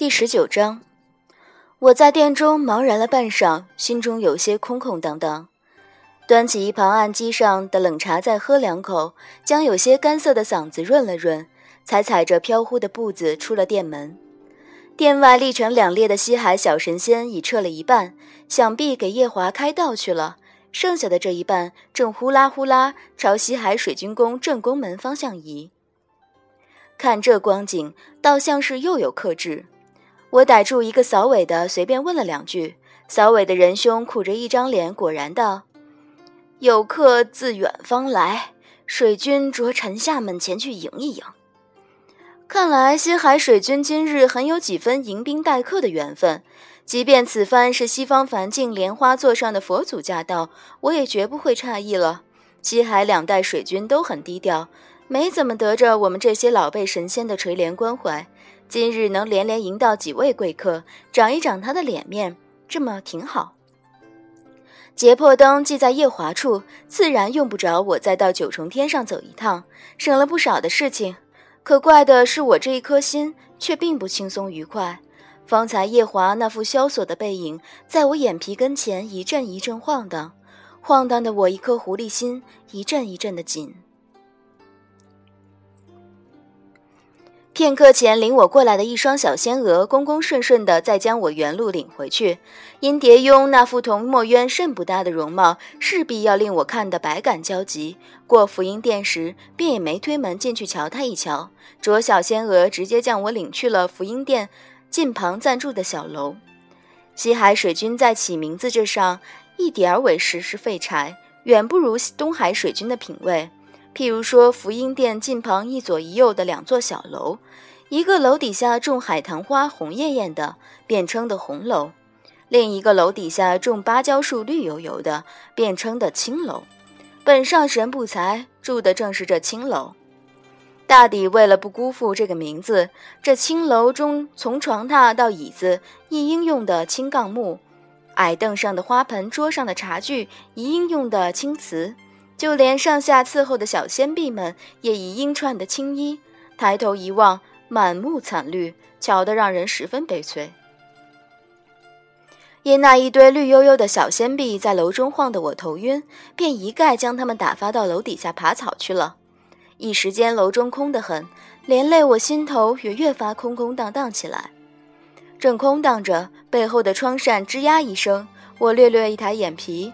第十九章，我在店中茫然了半晌，心中有些空空荡荡。端起一旁案几上的冷茶，再喝两口，将有些干涩的嗓子润了润，才踩着飘忽的步子出了店门。店外立成两列的西海小神仙已撤了一半，想必给夜华开道去了。剩下的这一半正呼啦呼啦朝西海水晶宫正宫门方向移。看这光景，倒像是又有克制。我逮住一个扫尾的，随便问了两句。扫尾的仁兄苦着一张脸，果然道：“有客自远方来，水君着臣下们前去迎一迎。”看来西海水君今日很有几分迎宾待客的缘分。即便此番是西方梵境莲花座上的佛祖驾到，我也绝不会诧异了。西海两代水君都很低调，没怎么得着我们这些老辈神仙的垂怜关怀。今日能连连迎到几位贵客，长一长他的脸面，这么挺好。结魄灯既在夜华处，自然用不着我再到九重天上走一趟，省了不少的事情。可怪的是，我这一颗心却并不轻松愉快。方才夜华那副萧索的背影，在我眼皮跟前一阵一阵晃荡，晃荡的我一颗狐狸心一阵一阵的紧。片刻前领我过来的一双小仙娥，恭恭顺顺的再将我原路领回去。因蝶庸那副同墨渊甚不搭的容貌，势必要令我看得百感交集。过福音殿时，便也没推门进去瞧他一瞧。着小仙娥直接将我领去了福音殿近旁暂住的小楼。西海水君在起名字这上，一点儿委实是废柴，远不如东海水君的品味。譬如说，福音殿近旁一左一右的两座小楼，一个楼底下种海棠花，红艳艳的，便称的红楼；另一个楼底下种芭蕉树，绿油油的，便称的青楼。本上神不才，住的正是这青楼。大抵为了不辜负这个名字，这青楼中从床榻到椅子一应用的青杠木，矮凳上的花盆，桌上的茶具一应用的青瓷。就连上下伺候的小仙婢们也以鹰串的青衣，抬头一望，满目惨绿，瞧得让人十分悲催。因那一堆绿油油的小仙婢在楼中晃得我头晕，便一概将他们打发到楼底下爬草去了。一时间楼中空得很，连累我心头也越发空空荡荡起来。正空荡着，背后的窗扇吱呀一声，我略略一抬眼皮。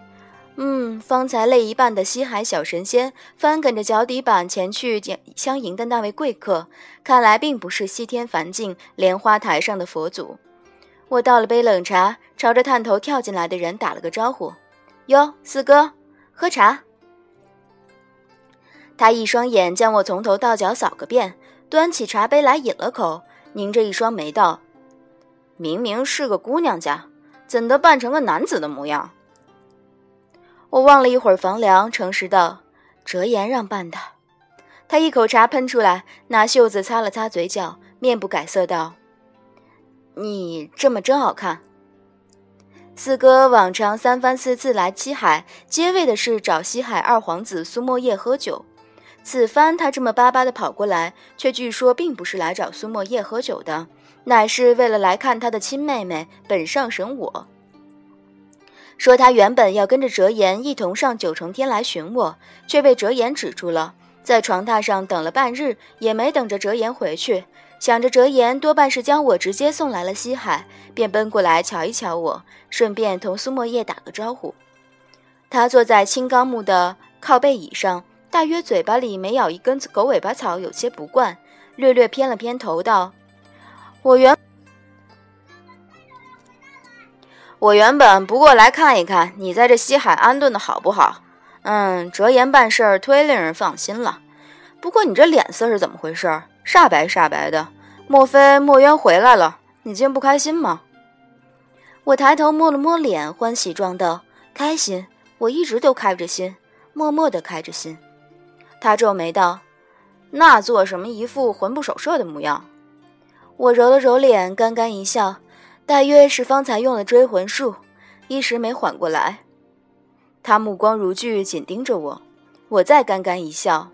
嗯，方才累一半的西海小神仙翻跟着脚底板前去相迎的那位贵客，看来并不是西天梵境莲花台上的佛祖。我倒了杯冷茶，朝着探头跳进来的人打了个招呼：“哟，四哥，喝茶。”他一双眼将我从头到脚扫个遍，端起茶杯来饮了口，拧着一双眉道：“明明是个姑娘家，怎的扮成个男子的模样？”我望了一会儿房梁，诚实道：“折颜让办的。”他一口茶喷出来，拿袖子擦了擦嘴角，面不改色道：“你这么真好看。”四哥往常三番四次来七海，皆为的是找西海二皇子苏沫叶喝酒。此番他这么巴巴的跑过来，却据说并不是来找苏沫叶喝酒的，乃是为了来看他的亲妹妹本上神我。说他原本要跟着哲言一同上九重天来寻我，却被哲言止住了。在床榻上等了半日，也没等着哲言回去。想着哲言多半是将我直接送来了西海，便奔过来瞧一瞧我，顺便同苏墨叶打个招呼。他坐在青冈木的靠背椅上，大约嘴巴里没咬一根狗尾巴草，有些不惯，略略偏了偏头，道：“我原。”我原本不过来看一看你在这西海安顿的好不好。嗯，折颜办事儿忒令人放心了。不过你这脸色是怎么回事？煞白煞白的，莫非墨渊回来了？你竟不开心吗？我抬头摸了摸脸，欢喜状道：“开心，我一直都开着心，默默的开着心。”他皱眉道：“那做什么一副魂不守舍的模样？”我揉了揉脸，干干一笑。大约是方才用了追魂术，一时没缓过来。他目光如炬，紧盯着我。我再干干一笑，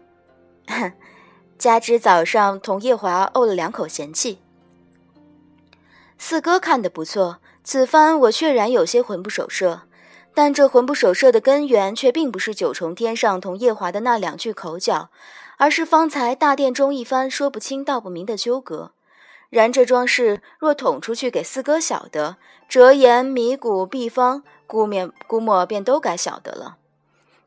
哼 加之早上同夜华怄了两口闲气。四哥看得不错，此番我确然有些魂不守舍。但这魂不守舍的根源，却并不是九重天上同夜华的那两句口角，而是方才大殿中一番说不清道不明的纠葛。然这桩事若捅出去给四哥晓得，折颜、迷谷、毕方，估免估摸便都该晓得了。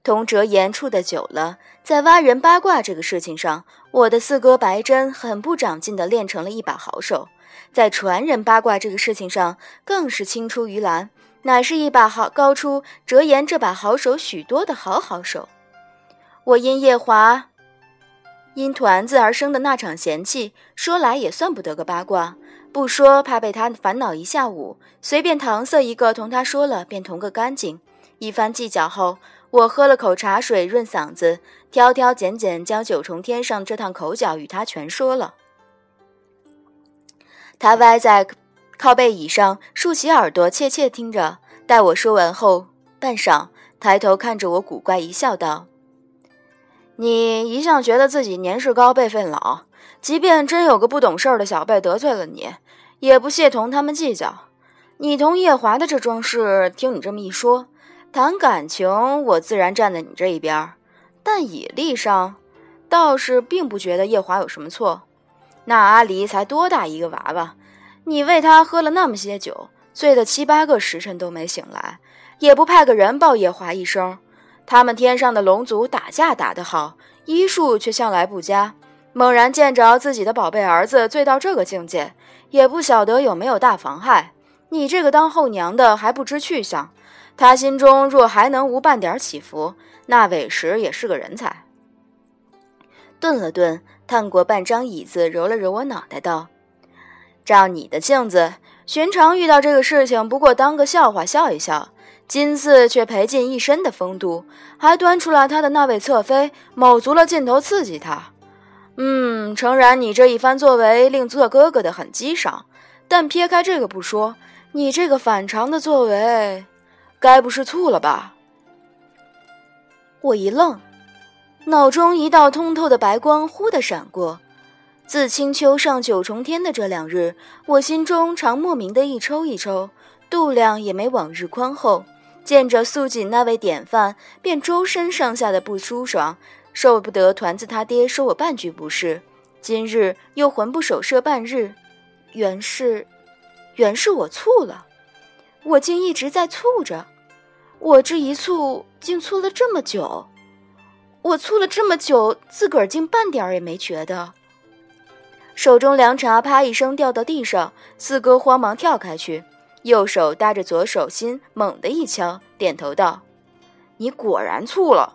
同折颜处的久了，在挖人八卦这个事情上，我的四哥白真很不长进的练成了一把好手；在传人八卦这个事情上，更是青出于蓝，乃是一把好高出折颜这把好手许多的好好手。我因夜华。因团子而生的那场嫌弃，说来也算不得个八卦。不说，怕被他烦恼一下午；随便搪塞一个，同他说了，便同个干净。一番计较后，我喝了口茶水润嗓子，挑挑拣拣将九重天上这趟口角与他全说了。他歪在靠背椅上，竖起耳朵怯怯听着。待我说完后，半晌，抬头看着我，古怪一笑，道。你一向觉得自己年事高辈分老，即便真有个不懂事儿的小辈得罪了你，也不屑同他们计较。你同叶华的这桩事，听你这么一说，谈感情我自然站在你这一边，但以利上，倒是并不觉得夜华有什么错。那阿离才多大一个娃娃，你为他喝了那么些酒，醉得七八个时辰都没醒来，也不派个人报夜华一声。他们天上的龙族打架打得好，医术却向来不佳。猛然见着自己的宝贝儿子醉到这个境界，也不晓得有没有大妨害。你这个当后娘的还不知去向，他心中若还能无半点起伏，那委实也是个人才。顿了顿，探过半张椅子，揉了揉我脑袋，道：“照你的性子，寻常遇到这个事情，不过当个笑话笑一笑。”今次却赔尽一身的风度，还端出来他的那位侧妃，卯足了劲头刺激他。嗯，诚然，你这一番作为令做哥哥的很激赏，但撇开这个不说，你这个反常的作为，该不是醋了吧？我一愣，脑中一道通透的白光忽的闪过。自青丘上九重天的这两日，我心中常莫名的一抽一抽，度量也没往日宽厚。见着素锦那位典范，便周身上下的不舒爽，受不得团子他爹说我半句不是。今日又魂不守舍半日，原是，原是我醋了。我竟一直在醋着，我这一醋竟醋了这么久，我醋了这么久，自个儿竟半点也没觉得。手中凉茶啪一声掉到地上，四哥慌忙跳开去。右手搭着左手心，猛地一敲，点头道：“你果然醋了。”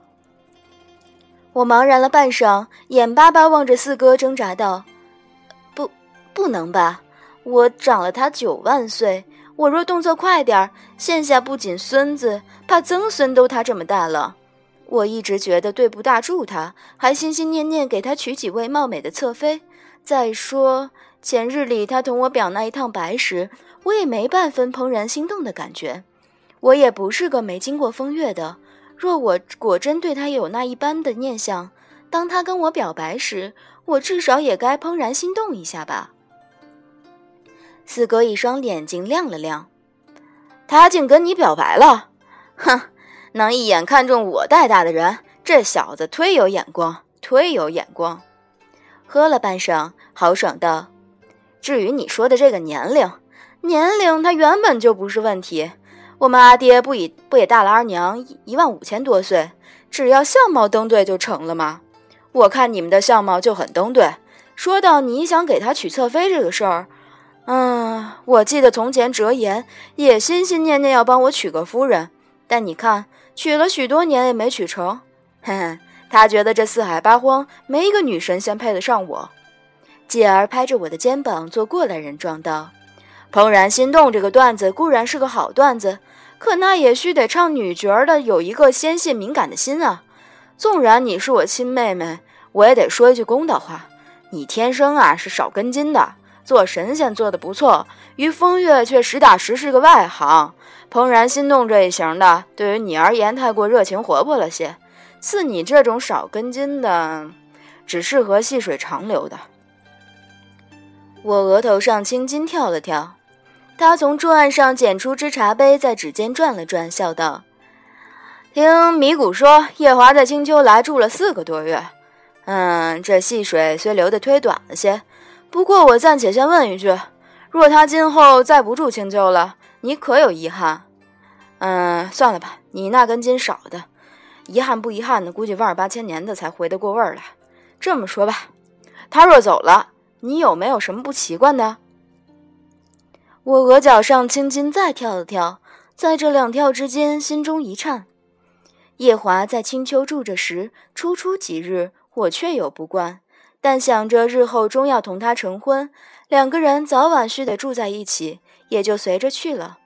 我茫然了半晌，眼巴巴望着四哥，挣扎道：“不，不能吧？我长了他九万岁，我若动作快点儿，现下不仅孙子，怕曾孙都他这么大了。我一直觉得对不大住他，还心心念念给他娶几位貌美的侧妃。再说前日里他同我表那一趟白时。”我也没半分怦然心动的感觉，我也不是个没经过风月的。若我果真对他有那一般的念想，当他跟我表白时，我至少也该怦然心动一下吧。四哥一双眼睛亮了亮，他竟跟你表白了？哼，能一眼看中我带大的人，这小子忒有眼光，忒有眼光。喝了半晌，豪爽道：“至于你说的这个年龄。”年龄他原本就不是问题，我们阿爹不也不也大了二娘一万五千多岁，只要相貌登对就成了吗？我看你们的相貌就很登对。说到你想给他娶侧妃这个事儿，嗯，我记得从前折颜也心心念念要帮我娶个夫人，但你看娶了许多年也没娶成，嘿嘿，他觉得这四海八荒没一个女神仙配得上我。继而拍着我的肩膀做过来人状道。怦然心动这个段子固然是个好段子，可那也须得唱女角的有一个纤细敏感的心啊。纵然你是我亲妹妹，我也得说一句公道话：你天生啊是少根筋的，做神仙做得不错，于风月却实打实是个外行。怦然心动这一型的，对于你而言太过热情活泼了些。似你这种少根筋的，只适合细水长流的。我额头上青筋跳了跳。他从桌案上捡出只茶杯，在指尖转了转，笑道：“听米谷说，夜华在青丘来住了四个多月。嗯，这细水虽流的忒短了些，不过我暂且先问一句：若他今后再不住青丘了，你可有遗憾？嗯，算了吧，你那根筋少的，遗憾不遗憾的，估计万儿八千年的才回得过味儿来。这么说吧，他若走了，你有没有什么不习惯的？”我额角上青筋再跳了跳，在这两跳之间，心中一颤。夜华在青丘住着时，初初几日，我确有不惯，但想着日后终要同他成婚，两个人早晚须得住在一起，也就随着去了。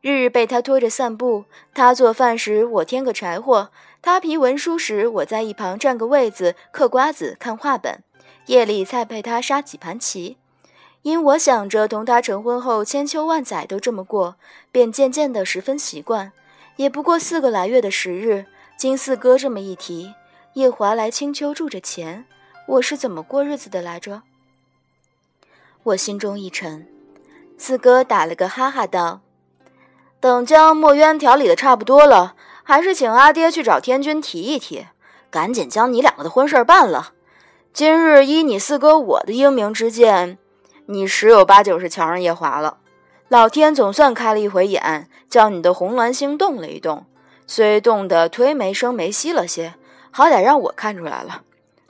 日日被他拖着散步，他做饭时我添个柴火，他批文书时我在一旁占个位子嗑瓜子看画本，夜里再陪他杀几盘棋。因我想着同他成婚后千秋万载都这么过，便渐渐的十分习惯。也不过四个来月的时日，经四哥这么一提，叶华来青丘住着钱，我是怎么过日子的来着？我心中一沉，四哥打了个哈哈道：“等将墨渊调理的差不多了，还是请阿爹去找天君提一提，赶紧将你两个的婚事办了。今日依你四哥我的英明之见。”你十有八九是瞧上夜华了，老天总算开了一回眼，叫你的红鸾星动了一动，虽动得忒没声没息了些，好歹让我看出来了。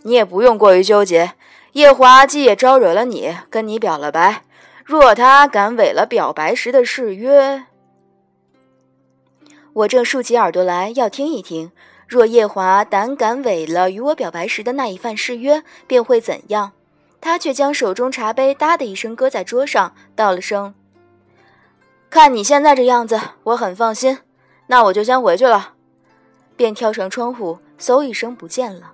你也不用过于纠结，夜华既也招惹了你，跟你表了白，若他敢违了表白时的誓约，我正竖起耳朵来要听一听，若夜华胆敢违了与我表白时的那一番誓约，便会怎样？他却将手中茶杯“哒”的一声搁在桌上，道了声：“看你现在这样子，我很放心。那我就先回去了。”便跳上窗户，嗖一声不见了。